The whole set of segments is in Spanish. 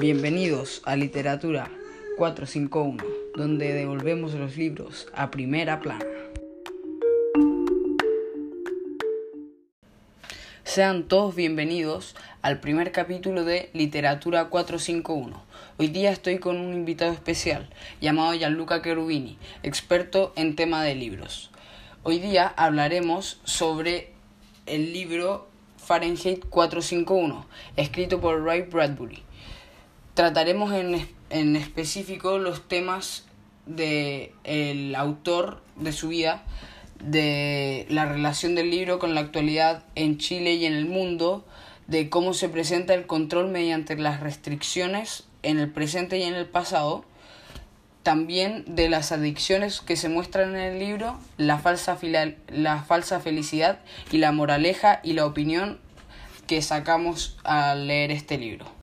Bienvenidos a Literatura 451, donde devolvemos los libros a primera plana. Sean todos bienvenidos al primer capítulo de Literatura 451. Hoy día estoy con un invitado especial llamado Gianluca Cherubini, experto en tema de libros. Hoy día hablaremos sobre el libro Fahrenheit 451, escrito por Ray Bradbury. Trataremos en, en específico los temas del el autor de su vida, de la relación del libro con la actualidad en Chile y en el mundo, de cómo se presenta el control mediante las restricciones en el presente y en el pasado, también de las adicciones que se muestran en el libro, la falsa, la falsa felicidad y la moraleja y la opinión que sacamos al leer este libro.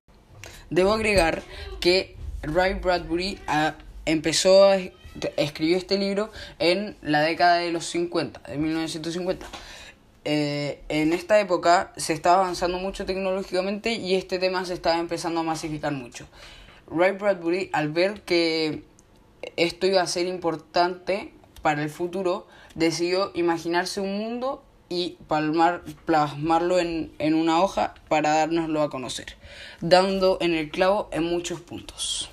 Debo agregar que Ray Bradbury ah, empezó a escribió este libro en la década de los 50, de 1950. Eh, en esta época se estaba avanzando mucho tecnológicamente y este tema se estaba empezando a masificar mucho. Ray Bradbury, al ver que esto iba a ser importante para el futuro, decidió imaginarse un mundo y plasmarlo en, en una hoja para dárnoslo a conocer, dando en el clavo en muchos puntos.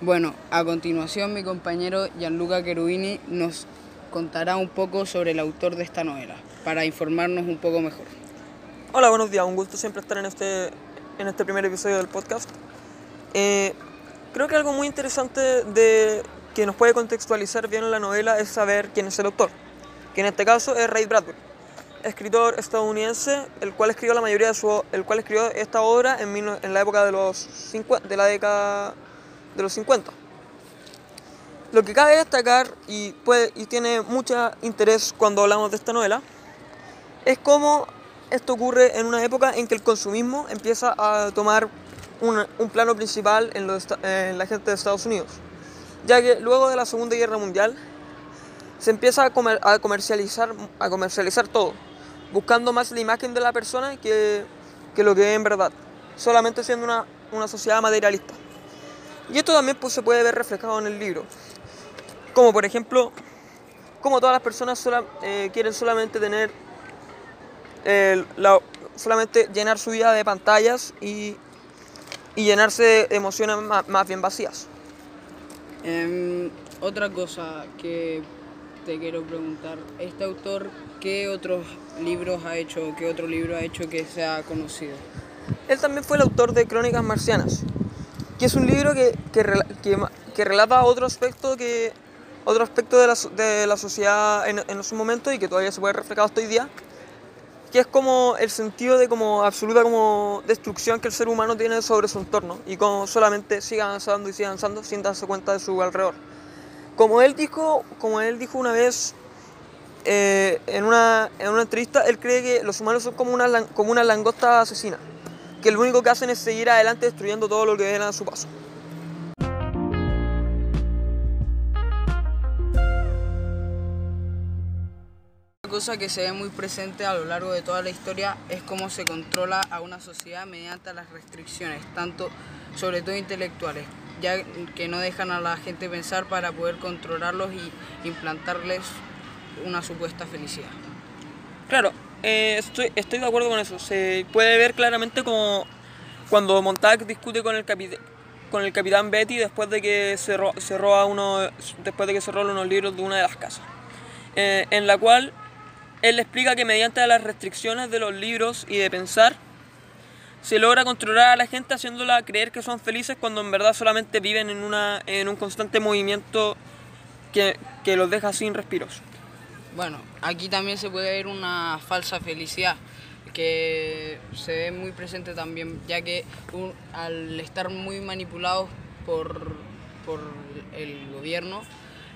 Bueno, a continuación mi compañero Gianluca Cherubini nos contará un poco sobre el autor de esta novela, para informarnos un poco mejor. Hola, buenos días. Un gusto siempre estar en este, en este primer episodio del podcast. Eh, creo que algo muy interesante de, que nos puede contextualizar bien la novela es saber quién es el autor, que en este caso es Ray Bradbury, escritor estadounidense, el cual escribió la mayoría de su, el cual escribió esta obra en, en la época de los 50, de la década de los 50. Lo que cabe destacar y, puede, y tiene mucho interés cuando hablamos de esta novela es cómo esto ocurre en una época en que el consumismo empieza a tomar un, un plano principal en, en, la gente de Estados Unidos, ya que luego de la Segunda Guerra Mundial se empieza a, comer, a, comercializar, a comercializar todo, buscando más la imagen de la persona que, que lo que es en verdad, solamente siendo una, una sociedad materialista. Y esto también pues, se puede ver reflejado en el libro, como por ejemplo, como todas las personas eh, quieren solamente tener la, solamente llenar su vida de pantallas y, y llenarse de emociones más, bien vacías. Em, otra cosa que te quiero preguntar, ¿este autor qué otros libros ha hecho, qué otro libro ha hecho que sea conocido? Él también fue el autor de Crónicas Marcianas, que es un libro que, que, que, relata otro aspecto, que, otro aspecto de, la, de la sociedad en, en su momento y que todavía se puede reflejar hasta hoy día, que es como el sentido de como absoluta como destrucción que el ser humano tiene sobre su entorno y como solamente sigue avanzando y sigue avanzando sin darse cuenta de su alrededor. Como él dijo, como él dijo una vez eh, en, una, en una entrevista, él cree que los humanos son como una, como una langosta asesina, que lo único que hacen es seguir adelante destruyendo todo lo que ven a su paso. Cosa que se ve muy presente a lo largo de toda la historia es cómo se controla a una sociedad mediante las restricciones, tanto sobre todo intelectuales, ya que no dejan a la gente pensar para poder controlarlos y implantarles una supuesta felicidad. Claro, eh, estoy, estoy de acuerdo con eso. Se puede ver claramente como cuando Montag discute con el con el capitán Betty después de que se, roba uno después de que se roba unos libros de una de las casas eh, en la cual él explica que mediante las restricciones de los libros y de pensar, se logra controlar a la gente haciéndola creer que son felices cuando en verdad solamente viven en, una, en un constante movimiento que, que los deja sin respiros. Bueno, aquí también se puede ver una falsa felicidad que se ve muy presente también, ya que al estar muy manipulados por, por el gobierno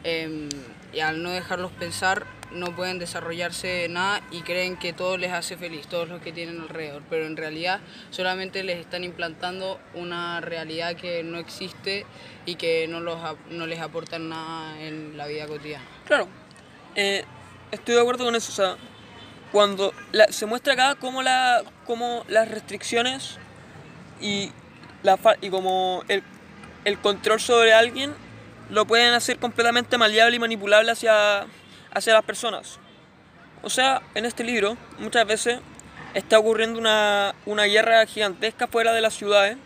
eh, y al no dejarlos pensar, no pueden desarrollarse nada y creen que todo les hace feliz, todos los que tienen alrededor, pero en realidad solamente les están implantando una realidad que no existe y que no, los, no les aporta nada en la vida cotidiana. Claro, eh, estoy de acuerdo con eso. Cuando se muestra acá cómo, la, cómo las restricciones y, la, y como el, el control sobre alguien lo pueden hacer completamente maleable y manipulable hacia, hacia las personas. O sea, en este libro muchas veces está ocurriendo una, una guerra gigantesca fuera de las ciudades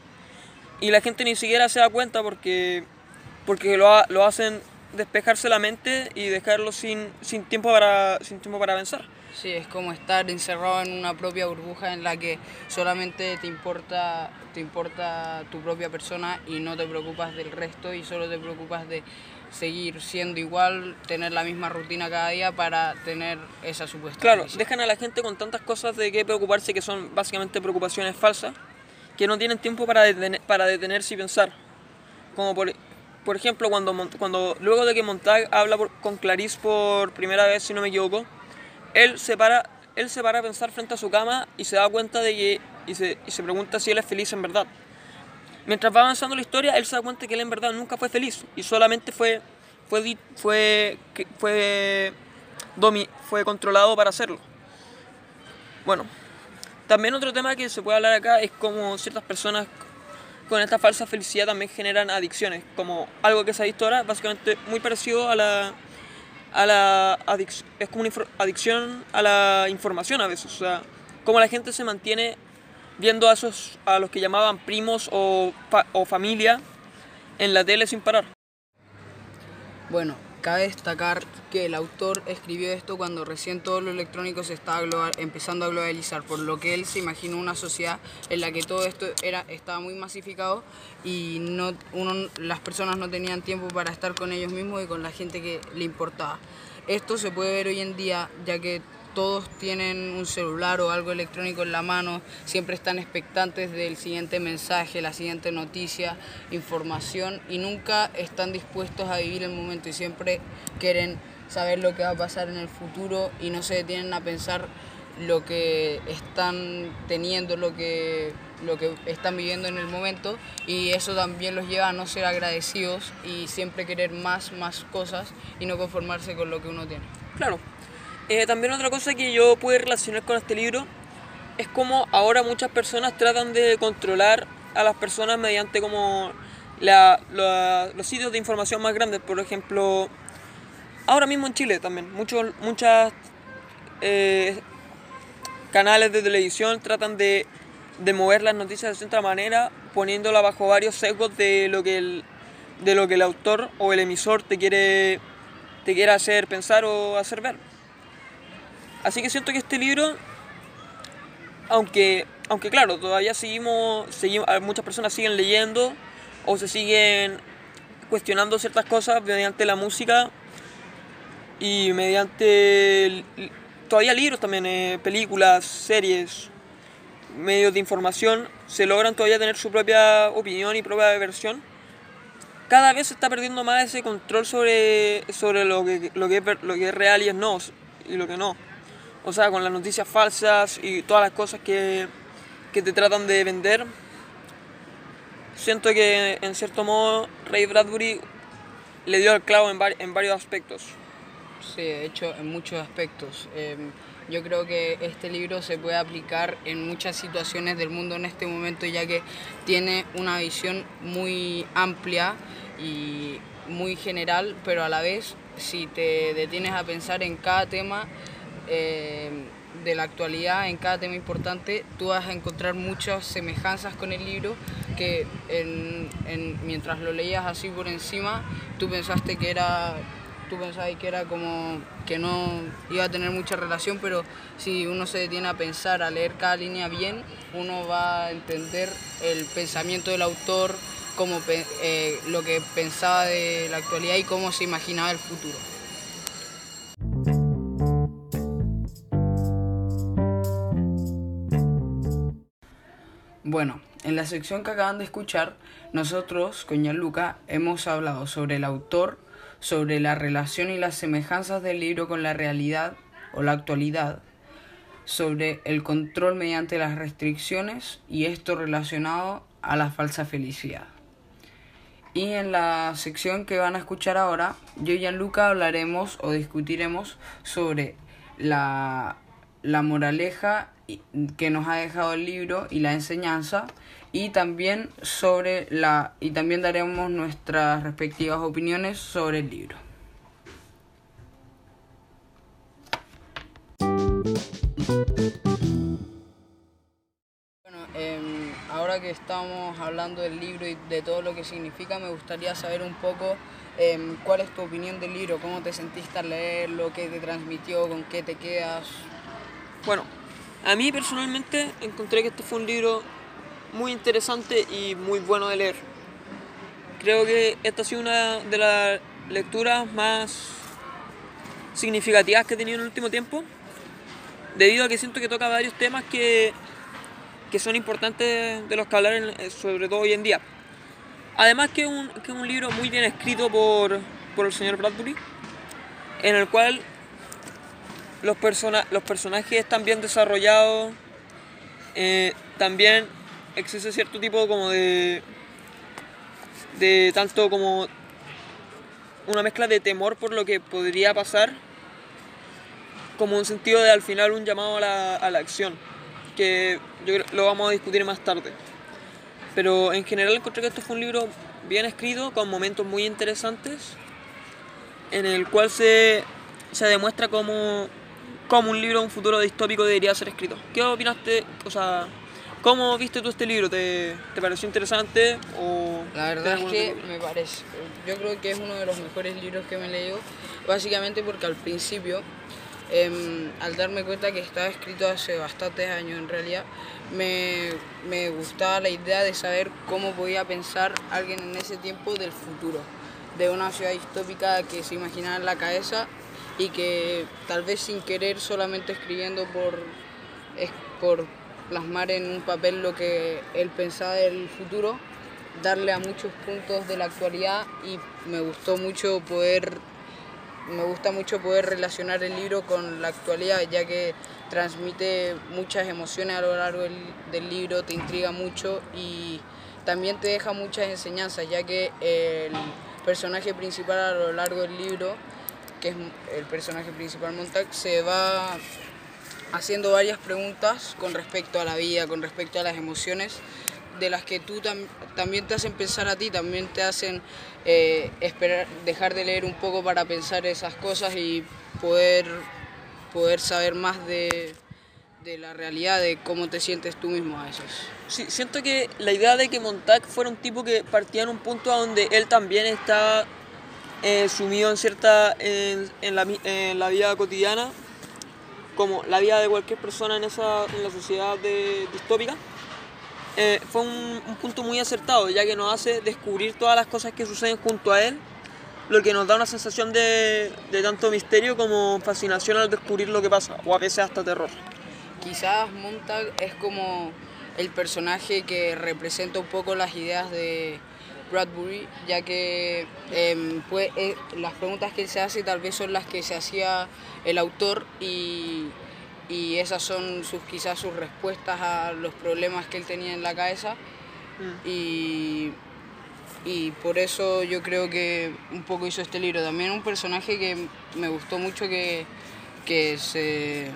y la gente ni siquiera se da cuenta porque, porque lo, lo hacen despejarse la mente y dejarlo sin, sin, tiempo para, sin tiempo para pensar. Sí, es como estar encerrado en una propia burbuja en la que solamente te importa, te importa tu propia persona y no te preocupas del resto y solo te preocupas de seguir siendo igual, tener la misma rutina cada día para tener esa supuesta. Claro, dejan a la gente con tantas cosas de qué preocuparse que son básicamente preocupaciones falsas, que no tienen tiempo para, para detenerse y pensar. Como por, por ejemplo, cuando, cuando luego de que Montag habla con Clarice por primera vez, si no me equivoco, él se para, él se para a pensar frente a su cama y se da cuenta de que, y se, y se pregunta si él es feliz en verdad. Mientras va avanzando la historia, él se da cuenta que él en verdad nunca fue feliz y solamente fue, fue, fue, fue, fue, fue controlado para hacerlo. Bueno, también otro tema que se puede hablar acá es cómo ciertas personas con esta falsa felicidad también generan adicciones, como algo que se ha visto ahora, básicamente muy parecido a la, a la adicción, es como una adicción a la información a veces, o sea, cómo la gente se mantiene viendo a, esos, a los que llamaban primos o, o familia en la tele sin parar. Bueno, cabe destacar que el autor escribió esto cuando recién todo lo electrónico se estaba empezando a globalizar, por lo que él se imaginó una sociedad en la que todo esto era, estaba muy masificado y no, uno, las personas no tenían tiempo para estar con ellos mismos y con la gente que le importaba. Esto se puede ver hoy en día, ya que todos tienen un celular o algo electrónico en la mano, siempre están expectantes del siguiente mensaje, la siguiente noticia, información y nunca están dispuestos a vivir el momento y siempre quieren saber lo que va a pasar en el futuro y no se detienen a pensar lo que están teniendo, lo que, lo que están viviendo en el momento y eso también los lleva a no ser agradecidos y siempre querer más, más cosas y no conformarse con lo que uno tiene. Claro, eh, también otra cosa que yo pude relacionar con este libro es como ahora muchas personas tratan de controlar a las personas mediante como los sitios de información más grandes. Por ejemplo, ahora mismo en Chile también, muchos muchas eh, canales de televisión tratan de, de, mover las noticias de cierta manera, poniéndola bajo varios sesgos de lo que el, de lo que el autor o el emisor te quiere, te quiere hacer pensar o hacer ver. Así que siento que este libro, aunque, aunque claro, todavía seguimos, seguimos, muchas personas siguen leyendo o se siguen cuestionando ciertas cosas mediante la música y mediante todavía libros también, eh, películas, series, medios de información, se logran todavía tener su propia opinión y propia versión. Cada vez se está perdiendo más ese control sobre, sobre lo, que, lo, que lo que es real y es no, y lo que no o sea, con las noticias falsas y todas las cosas que, que te tratan de vender. Siento que en cierto modo Ray Bradbury le dio el clavo en, en varios aspectos. Sí, de hecho en muchos aspectos. Em, yo creo que este libro se puede aplicar en muchas situaciones del mundo en este momento ya que tiene una visión muy amplia y muy general, pero a la vez si te detienes a pensar en cada tema eh, de la actualidad en cada tema importante, tú vas a encontrar muchas semejanzas con el libro que mientras lo leías así por encima, tú pensaste que era tú pensabas que era como que no iba a tener mucha relación, pero si uno se detiene a pensar, a leer cada línea bien, uno va a entender el pensamiento del autor, como eh, lo que pensaba de la actualidad y cómo se imaginaba el futuro. Bueno, en la sección que acaban de escuchar, nosotros con Luca hemos hablado sobre el autor, sobre la relación y las semejanzas del libro con la realidad o la actualidad, sobre el control mediante las restricciones y esto relacionado a la falsa felicidad. Y en la sección que van a escuchar ahora, yo y Gianluca hablaremos o discutiremos sobre la, la moraleja que nos ha dejado el libro y la enseñanza y también sobre la y también daremos nuestras respectivas opiniones sobre el libro. Bueno, em, ahora que estamos hablando del libro y de todo lo que significa, me gustaría saber un poco em, cuál es tu opinión del libro, cómo te sentiste al leerlo, qué te transmitió, con qué te quedas. Bueno, a mí personalmente encontré que este fue un libro muy interesante y muy bueno de leer. Creo que esta ha sido una de las lecturas más significativas que he tenido en el último tiempo, debido a que siento que toca varios temas que, que son importantes de los que hablar, eh, sobre todo hoy en día. Además que es un, que un libro muy bien escrito por, por el señor Bradbury, en el cual los, persona los personajes están bien desarrollados, eh, también existe cierto tipo como de de tanto como una mezcla de temor por lo que podría pasar como un sentido de al final un llamado a la, a la acción que yo lo vamos a discutir más tarde. Pero en general encontré que esto fue un libro bien escrito con momentos muy interesantes en el cual se, se demuestra cómo, cómo un libro un futuro distópico debería ser escrito ¿qué opinaste? o sea ¿Cómo viste tú este libro? ¿Te, te pareció interesante? O la verdad es que me parece, yo creo que es uno de los mejores libros que me he leído, básicamente porque al principio, em, al darme cuenta que estaba escrito hace bastantes años en realidad, me, me gustaba la idea de saber cómo podía pensar alguien en ese tiempo del futuro, de una ciudad distópica que se imaginaba en la cabeza y que tal vez sin querer solamente escribiendo por, por plasmar en un papel lo que él pensaba del futuro, darle a muchos puntos de la actualidad y me gustó mucho poder me gusta mucho poder relacionar el libro con la actualidad, ya que transmite muchas emociones a lo largo del, libro, te intriga mucho y también te deja muchas enseñanzas, ya que el personaje principal a lo largo del libro, que es el personaje principal Montag, se va haciendo varias preguntas con respecto a la vida, con respecto a las emociones, de las que tú también te hacen pensar a ti, también te hacen eh, esperar, dejar de leer un poco para pensar esas cosas y poder, poder saber más de, de la realidad, de cómo te sientes tú mismo a veces. Sí, siento que la idea de que Montag fuera un tipo que partía en un punto donde él también está eh, sumido en cierta en, la, en la vida cotidiana como la vida de cualquier persona en, esa, en la sociedad de, distópica, eh, fue un, punto muy acertado, ya que nos hace descubrir todas las cosas que suceden junto a él, lo que nos da una sensación de, de tanto misterio como fascinación al descubrir lo que pasa, o a veces hasta terror. Quizás Montag es como el personaje que representa un poco las ideas de Bradbury, ya que eh, las preguntas que él se hace tal vez son las que se hacía el autor y, y esas son sus quizás sus respuestas a los problemas que él tenía en la cabeza mm. y, y por eso yo creo que un poco hizo este libro. También un personaje que me gustó mucho que, que se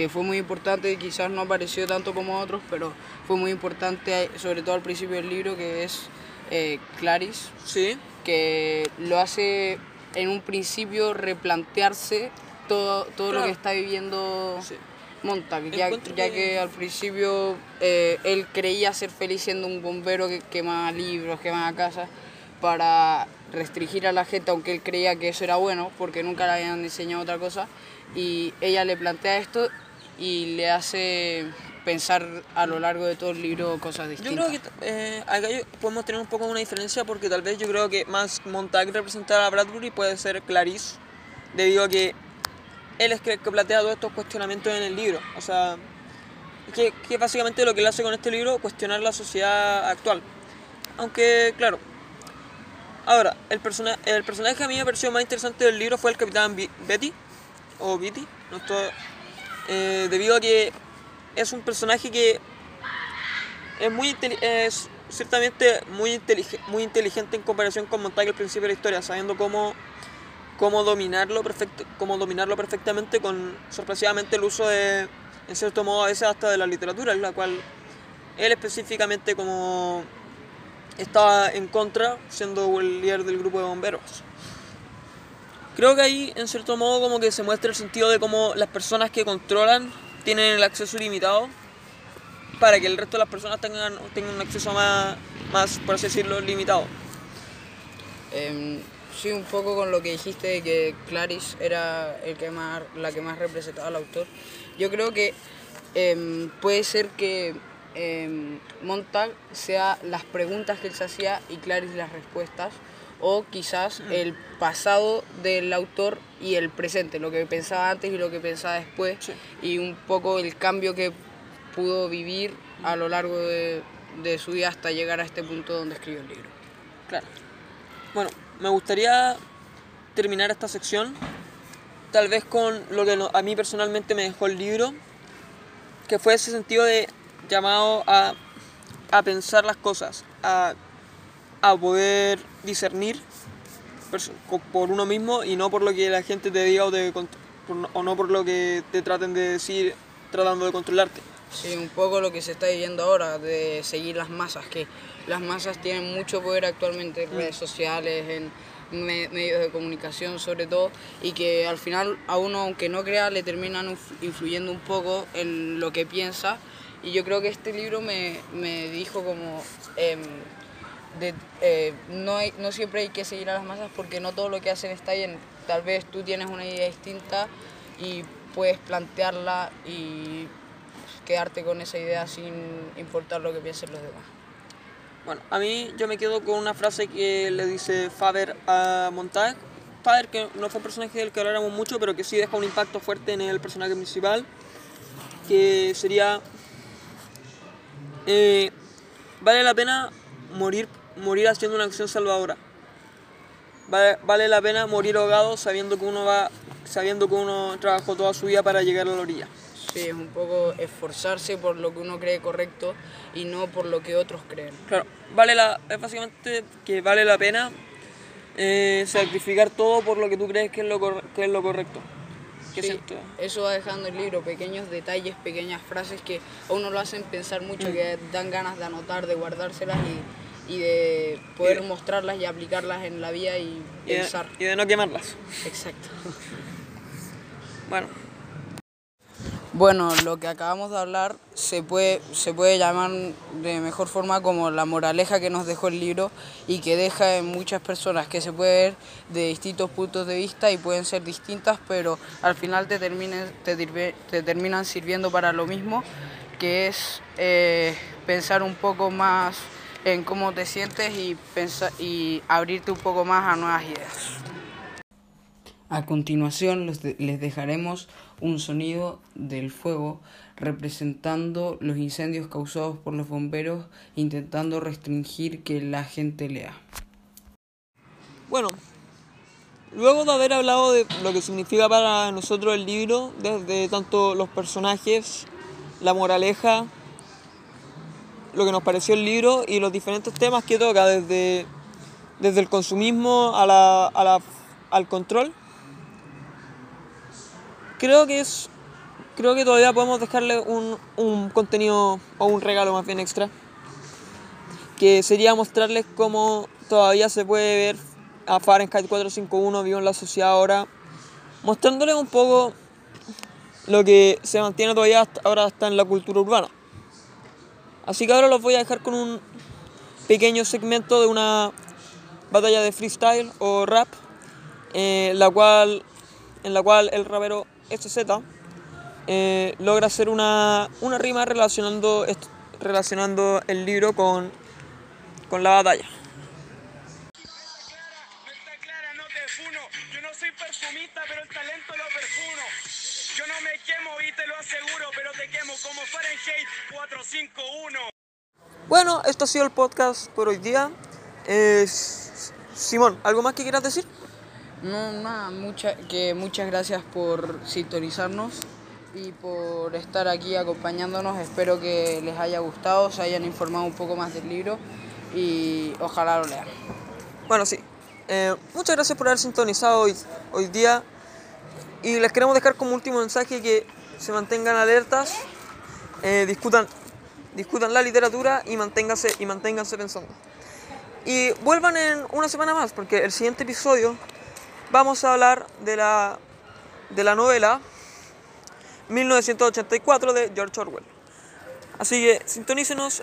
que fue muy importante quizás no apareció tanto como otros, pero fue muy importante, sobre todo al principio del libro, que es eh, Clarice, ¿Sí? que lo hace en un principio replantearse todo, todo lo que está viviendo Montag, ya, ya, que al principio eh, él creía ser feliz siendo un bombero que quemaba libros, quemaba casas, para restringir a la gente, aunque él creía que eso era bueno, porque nunca le habían enseñado otra cosa, y ella le plantea esto y le hace pensar a lo largo de todo el libro cosas distintas. Yo creo que eh, acá podemos tener un poco una diferencia porque tal vez yo creo que más Montag representar a Bradbury puede ser Clarice, debido a que él es que, que plantea todos estos cuestionamientos en el libro. O sea, que, que básicamente lo que él hace con este libro, cuestionar la sociedad actual. Aunque, claro. Ahora, el, persona, el personaje que a mí me pareció más interesante del libro fue el capitán Betty, o Betty, no estoy, eh, debido a que es un personaje que es muy es ciertamente muy, inteligente, muy inteligente en comparación con Montag al principio de la historia, sabiendo cómo, cómo, dominarlo, perfecto, cómo dominarlo perfectamente con sorpresivamente el uso de, en cierto modo, a veces hasta de la literatura, en la cual él específicamente como estaba en contra, siendo el líder del grupo de bomberos. Creo que ahí, en cierto modo, como que se muestra el sentido de cómo las personas que controlan tienen el acceso ilimitado para que el resto de las personas tengan, tengan un acceso más, más, por así decirlo, limitado. Eh, sí, un poco con lo que dijiste de que Clarice era el que más, la que más representaba al autor. Yo creo que eh, puede ser que eh, Montag sea las preguntas que él se hacía y Clarice las respuestas, o quizás Mm. el pasado del autor y el presente, lo que pensaba antes y lo que pensaba después, Sí. y un poco el cambio que pudo vivir a lo largo de, de su vida hasta llegar a este punto donde escribió el libro. Claro. Bueno, me gustaría terminar esta sección tal vez con lo que a mí personalmente me dejó el libro, que fue ese sentido de llamado a, a pensar las cosas, a, a poder discernir por uno mismo y no por lo que la gente te diga o, te o no por lo que te traten de decir tratando de controlarte. Sí, un poco lo que se está viviendo ahora, de seguir las masas, que las masas tienen mucho poder actualmente en redes sociales, en me- medios de comunicación sobre todo, y que al final a uno, aunque no crea, le terminan inf- influyendo un poco en lo que piensa. Y yo creo que este libro me, me dijo como... em, de, eh, no, no siempre hay que seguir a las masas porque no todo lo que hacen está bien. Tal vez tú tienes una idea distinta y puedes plantearla y quedarte con esa idea sin importar lo que piensen los demás. Bueno, a mí yo me quedo con una frase que le dice Faber a Montag. Faber, que no fue un personaje del que habláramos mucho, pero que sí deja un impacto fuerte en el personaje principal, que sería, eh, vale la pena morir, morir haciendo una acción salvadora. Vale, vale la pena morir ahogado sabiendo que uno va, sabiendo que uno trabajó toda su vida para llegar a la orilla. Sí, es un poco esforzarse por lo que uno cree correcto y no por lo que otros creen. Claro, vale la, es básicamente que vale la pena eh, sacrificar todo por lo que tú crees que es lo, cor- que es lo correcto. Sí, eso va dejando el libro, pequeños detalles, pequeñas frases que a uno lo hacen pensar mucho, que dan ganas de anotar, de guardárselas y, y de poder Y- mostrarlas y aplicarlas en la vida y y, de, pensar. y de no quemarlas. Exacto. Bueno, Bueno, lo que acabamos de hablar se puede, se puede llamar de mejor forma como la moraleja que nos dejó el libro y que deja en muchas personas que se puede ver de distintos puntos de vista y pueden ser distintas, pero al final te, terminen, te, dirve- te terminan sirviendo para lo mismo, que es eh, pensar un poco más en cómo te sientes y, pensa- y abrirte un poco más a nuevas ideas. A continuación de- les dejaremos un sonido del fuego representando los incendios causados por los bomberos intentando restringir que la gente lea. bueno, luego de haber hablado de lo que significa para nosotros el libro, desde tanto los personajes, la moraleja, lo que nos pareció el libro y los diferentes temas que toca, desde, desde el consumismo a la, a la- al control, creo que es creo que todavía podemos dejarle un, un contenido o un regalo más bien extra que sería mostrarles cómo todavía se puede ver a Fahrenheit 451 vivo en la sociedad ahora mostrándoles un poco lo que se mantiene todavía ahora hasta en la cultura urbana así que ahora los voy a dejar con un pequeño segmento de una batalla de freestyle o rap eh, la cual en la cual el rapero SZ eh, logra hacer una, una rima relacionando, relacionando el libro con, con la batalla. Yo no me quemo y te lo aseguro, pero te quemo como Fahrenheit 451. Bueno, esto ha sido el podcast por hoy día. Eh, Simón, ¿algo más que quieras decir? No, nada, mucha, que muchas gracias por sintonizarnos y por estar aquí acompañándonos. Espero que les haya gustado, se hayan informado un poco más del libro y ojalá lo lean. Bueno, sí. Eh, muchas gracias por haber sintonizado hoy, hoy día. Y les queremos dejar como último mensaje que se mantengan alertas, eh, discutan, discutan la literatura y manténganse, y manténganse pensando. Y vuelvan en una semana más, porque el siguiente episodio vamos a hablar de la, de la novela 1984 de George Orwell. Así que sintonícenos.